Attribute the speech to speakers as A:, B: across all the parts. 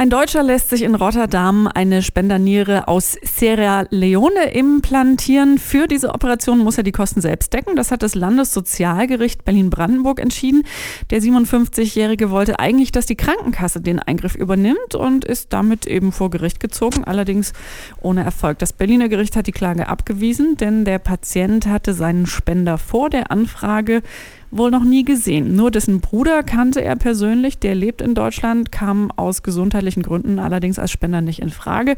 A: Ein Deutscher lässt sich in Rotterdam eine Spenderniere aus Sierra Leone implantieren. Für diese Operation muss er die Kosten selbst decken. Das hat das Landessozialgericht Berlin-Brandenburg entschieden. Der 57-Jährige wollte eigentlich, dass die Krankenkasse den Eingriff übernimmt und ist damit eben vor Gericht gezogen, allerdings ohne Erfolg. Das Berliner Gericht hat die Klage abgewiesen, denn der Patient hatte seinen Spender vor der Anfrage wohl noch nie gesehen. Nur dessen Bruder kannte er persönlich, der lebt in Deutschland, kam aus gesundheitlichen Gründen allerdings als Spender nicht in Frage.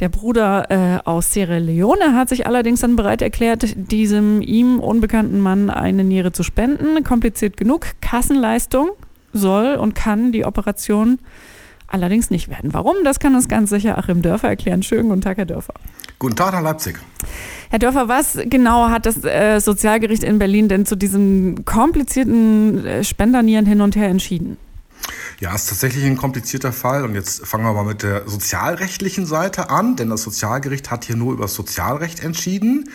A: Der Bruder äh, aus Sierra Leone hat sich allerdings dann bereit erklärt, diesem ihm unbekannten Mann eine Niere zu spenden. Kompliziert genug. Kassenleistung soll und kann die Operation allerdings nicht werden. Warum? Das kann uns ganz sicher Achim Dörfer erklären. Schönen guten Tag, Herr Dörfer.
B: Guten Tag nach Leipzig.
A: Herr Dörfer, was genau hat das äh, Sozialgericht in Berlin denn zu diesem komplizierten äh, Spendernieren hin und her entschieden?
B: Ja, ist tatsächlich ein komplizierter Fall. Und jetzt fangen wir mal mit der sozialrechtlichen Seite an, denn das Sozialgericht hat hier nur über das Sozialrecht entschieden.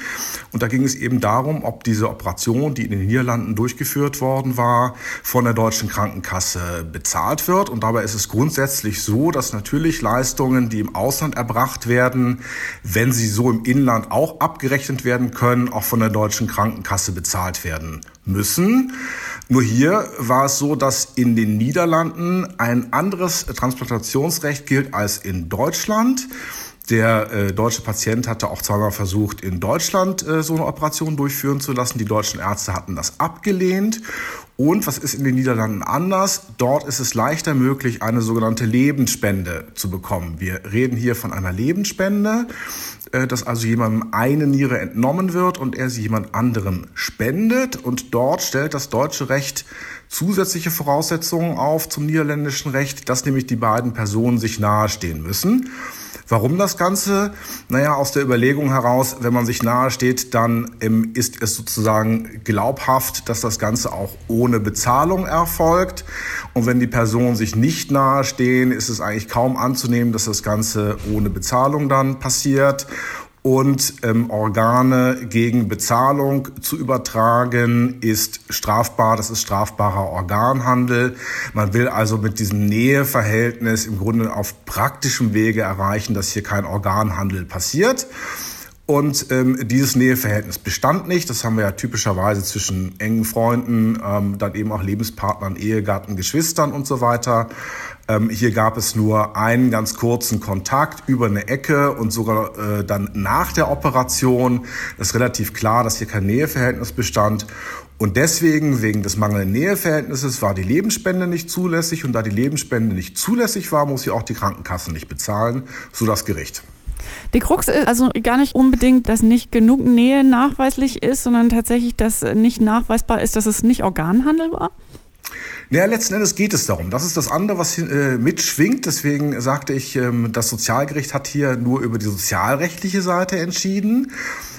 B: Und da ging es eben darum, ob diese Operation, die in den Niederlanden durchgeführt worden war, von der deutschen Krankenkasse bezahlt wird. Und dabei ist es grundsätzlich so, dass natürlich Leistungen, die im Ausland erbracht werden, wenn sie so im Inland auch abgerechnet werden können, auch von der deutschen Krankenkasse bezahlt werden müssen. Nur hier war es so, dass in den Niederlanden ein anderes Transplantationsrecht gilt als in Deutschland. Der äh, deutsche Patient hatte auch zweimal versucht, in Deutschland äh, so eine Operation durchführen zu lassen. Die deutschen Ärzte hatten das abgelehnt. Und was ist in den Niederlanden anders? Dort ist es leichter möglich, eine sogenannte Lebensspende zu bekommen. Wir reden hier von einer Lebensspende, äh, dass also jemandem eine Niere entnommen wird und er sie jemand anderem spendet. Und dort stellt das deutsche Recht zusätzliche Voraussetzungen auf zum niederländischen Recht, dass nämlich die beiden Personen sich nahestehen müssen. Warum das Ganze? Naja, aus der Überlegung heraus, wenn man sich nahe steht, dann ähm, ist es sozusagen glaubhaft, dass das Ganze auch ohne Bezahlung erfolgt. Und wenn die Personen sich nicht nahe stehen, ist es eigentlich kaum anzunehmen, dass das Ganze ohne Bezahlung dann passiert und ähm, Organe gegen Bezahlung zu übertragen, ist strafbar. Das ist strafbarer Organhandel. Man will also mit diesem Näheverhältnis im Grunde auf praktischem Wege erreichen, dass hier kein Organhandel passiert. Und ähm, dieses Näheverhältnis bestand nicht. Das haben wir ja typischerweise zwischen engen Freunden, ähm, dann eben auch Lebenspartnern, Ehegatten, Geschwistern und so weiter. Ähm, hier gab es nur einen ganz kurzen Kontakt über eine Ecke und sogar äh, dann nach der Operation ist relativ klar, dass hier kein Näheverhältnis bestand. Und deswegen, wegen des mangelnden Näheverhältnisses, war die Lebensspende nicht zulässig. Und da die Lebensspende nicht zulässig war, muss sie auch die Krankenkasse nicht bezahlen, so das Gericht.
A: Die Krux ist also gar nicht unbedingt, dass nicht genug Nähe nachweislich ist, sondern tatsächlich, dass nicht nachweisbar ist, dass es nicht Organhandel war?
B: Naja, letzten Endes geht es darum. Das ist das andere, was äh, mitschwingt. Deswegen sagte ich, ähm, das Sozialgericht hat hier nur über die sozialrechtliche Seite entschieden.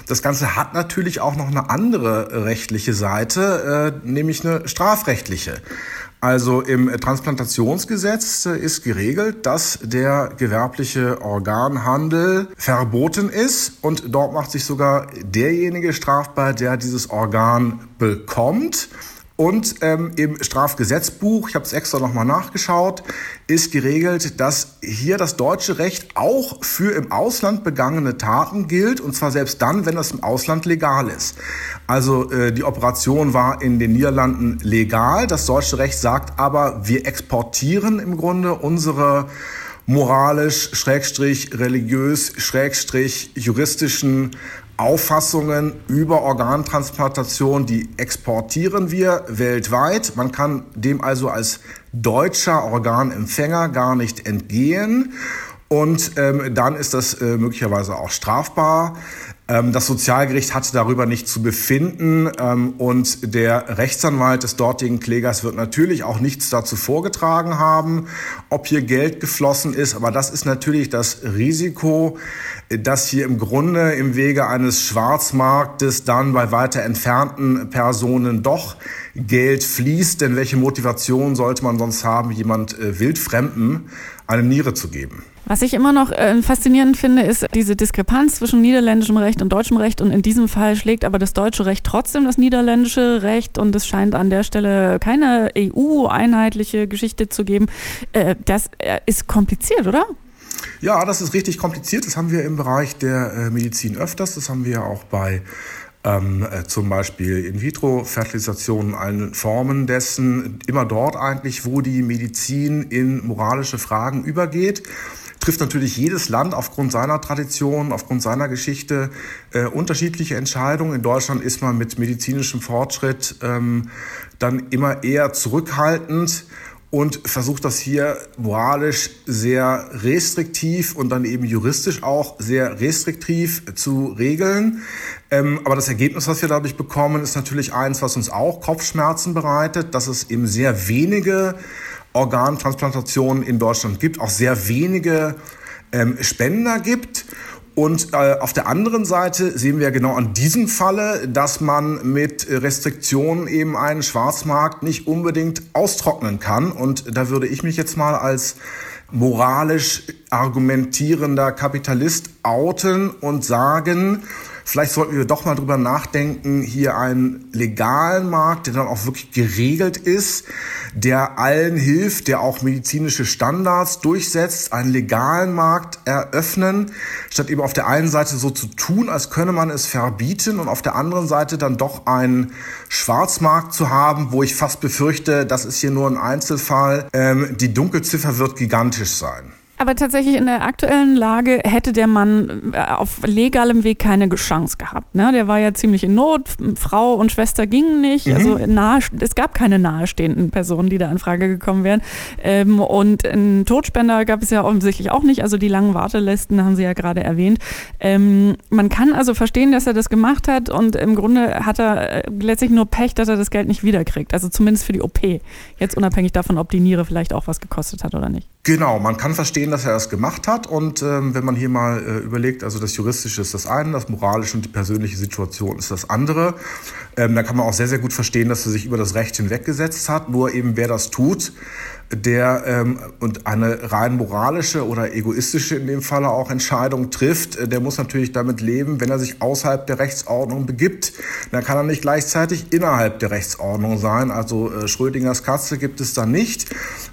B: Das Ganze hat natürlich auch noch eine andere rechtliche Seite, äh, nämlich eine strafrechtliche. Also im Transplantationsgesetz äh, ist geregelt, dass der gewerbliche Organhandel verboten ist und dort macht sich sogar derjenige strafbar, der dieses Organ bekommt. Und ähm, im Strafgesetzbuch, ich habe es extra nochmal nachgeschaut, ist geregelt, dass hier das deutsche Recht auch für im Ausland begangene Taten gilt, und zwar selbst dann, wenn das im Ausland legal ist. Also äh, die Operation war in den Niederlanden legal. Das deutsche Recht sagt aber, wir exportieren im Grunde unsere moralisch, schrägstrich religiös, schrägstrich juristischen Auffassungen über Organtransplantation, die exportieren wir weltweit. Man kann dem also als deutscher Organempfänger gar nicht entgehen. Und ähm, dann ist das äh, möglicherweise auch strafbar. Ähm, das Sozialgericht hatte darüber nicht zu befinden ähm, und der Rechtsanwalt des dortigen Klägers wird natürlich auch nichts dazu vorgetragen haben, ob hier Geld geflossen ist. Aber das ist natürlich das Risiko, dass hier im Grunde im Wege eines Schwarzmarktes dann bei weiter entfernten Personen doch Geld fließt. Denn welche Motivation sollte man sonst haben, jemand äh, Wildfremden eine Niere zu geben?
A: Was ich immer noch äh, faszinierend finde, ist diese Diskrepanz zwischen niederländischem Recht und deutschem Recht. Und in diesem Fall schlägt aber das deutsche Recht trotzdem das niederländische Recht. Und es scheint an der Stelle keine EU-einheitliche Geschichte zu geben. Äh, das äh, ist kompliziert, oder?
B: Ja, das ist richtig kompliziert. Das haben wir im Bereich der äh, Medizin öfters. Das haben wir ja auch bei ähm, äh, zum Beispiel In-vitro-Fertilisation, allen Formen dessen, immer dort eigentlich, wo die Medizin in moralische Fragen übergeht trifft natürlich jedes Land aufgrund seiner Tradition, aufgrund seiner Geschichte äh, unterschiedliche Entscheidungen. In Deutschland ist man mit medizinischem Fortschritt ähm, dann immer eher zurückhaltend und versucht das hier moralisch sehr restriktiv und dann eben juristisch auch sehr restriktiv zu regeln. Ähm, aber das Ergebnis, was wir dadurch bekommen, ist natürlich eins, was uns auch Kopfschmerzen bereitet, dass es eben sehr wenige Organtransplantationen in Deutschland gibt, auch sehr wenige ähm, Spender gibt. Und äh, auf der anderen Seite sehen wir genau an diesem Falle, dass man mit Restriktionen eben einen Schwarzmarkt nicht unbedingt austrocknen kann. Und da würde ich mich jetzt mal als moralisch argumentierender Kapitalist outen und sagen, Vielleicht sollten wir doch mal drüber nachdenken, hier einen legalen Markt, der dann auch wirklich geregelt ist, der allen hilft, der auch medizinische Standards durchsetzt, einen legalen Markt eröffnen, statt eben auf der einen Seite so zu tun, als könne man es verbieten und auf der anderen Seite dann doch einen Schwarzmarkt zu haben, wo ich fast befürchte, das ist hier nur ein Einzelfall. Ähm, die Dunkelziffer wird gigantisch sein.
A: Aber tatsächlich in der aktuellen Lage hätte der Mann äh, auf legalem Weg keine Chance gehabt. Ne? Der war ja ziemlich in Not. Frau und Schwester gingen nicht. Mhm. Also nahe, es gab keine nahestehenden Personen, die da in Frage gekommen wären. Ähm, und einen Todspender gab es ja offensichtlich auch nicht. Also die langen Wartelisten haben Sie ja gerade erwähnt. Ähm, man kann also verstehen, dass er das gemacht hat. Und im Grunde hat er äh, letztlich nur Pech, dass er das Geld nicht wiederkriegt. Also zumindest für die OP. Jetzt unabhängig davon, ob die Niere vielleicht auch was gekostet hat oder nicht.
B: Genau, man kann verstehen, dass er das gemacht hat. Und ähm, wenn man hier mal äh, überlegt, also das Juristische ist das eine, das Moralische und die persönliche Situation ist das andere, ähm, dann kann man auch sehr, sehr gut verstehen, dass er sich über das Recht hinweggesetzt hat. Nur eben wer das tut, der ähm, und eine rein moralische oder egoistische in dem Falle auch Entscheidung trifft, äh, der muss natürlich damit leben, wenn er sich außerhalb der Rechtsordnung begibt, dann kann er nicht gleichzeitig innerhalb der Rechtsordnung sein. Also äh, Schrödingers Katze gibt es da nicht.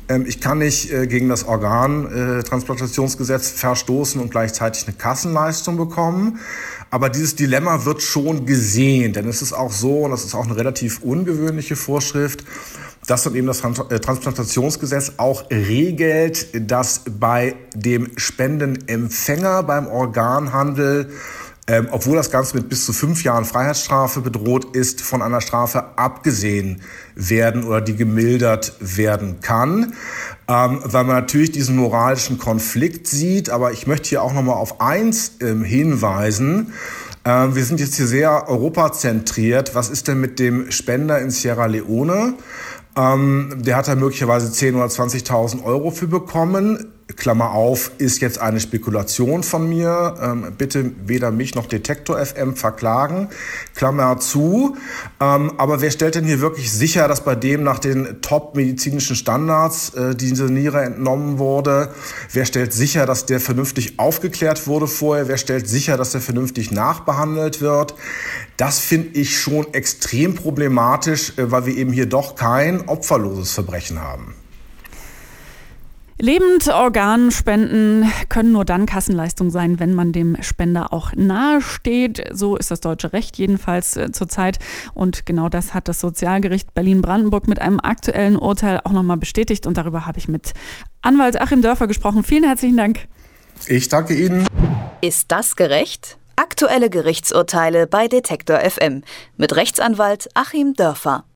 B: Ähm, ich kann nicht äh, gegen das Organtransplantationsgesetz verstoßen und gleichzeitig eine Kassenleistung bekommen. Aber dieses Dilemma wird schon gesehen, denn es ist auch so, und das ist auch eine relativ ungewöhnliche Vorschrift, dass dann eben das äh, Transplantationsgesetz auch regelt, dass bei dem Spendenempfänger beim Organhandel ähm, obwohl das Ganze mit bis zu fünf Jahren Freiheitsstrafe bedroht ist, von einer Strafe abgesehen werden oder die gemildert werden kann, ähm, weil man natürlich diesen moralischen Konflikt sieht. Aber ich möchte hier auch noch mal auf eins ähm, hinweisen. Ähm, wir sind jetzt hier sehr europazentriert. Was ist denn mit dem Spender in Sierra Leone? Ähm, der hat da möglicherweise 10.000 oder 20.000 Euro für bekommen. Klammer auf, ist jetzt eine Spekulation von mir. Ähm, bitte weder mich noch Detektor FM verklagen. Klammer zu. Ähm, aber wer stellt denn hier wirklich sicher, dass bei dem nach den top-medizinischen Standards äh, diese Niere entnommen wurde? Wer stellt sicher, dass der vernünftig aufgeklärt wurde vorher? Wer stellt sicher, dass der vernünftig nachbehandelt wird? Das finde ich schon extrem problematisch, äh, weil wir eben hier doch kein opferloses Verbrechen haben.
A: Lebend Organspenden können nur dann Kassenleistung sein, wenn man dem Spender auch nahe steht. So ist das deutsche Recht jedenfalls äh, zurzeit. Und genau das hat das Sozialgericht Berlin-Brandenburg mit einem aktuellen Urteil auch nochmal bestätigt. Und darüber habe ich mit Anwalt Achim Dörfer gesprochen. Vielen herzlichen Dank.
B: Ich danke Ihnen.
C: Ist das gerecht? Aktuelle Gerichtsurteile bei Detektor FM mit Rechtsanwalt Achim Dörfer.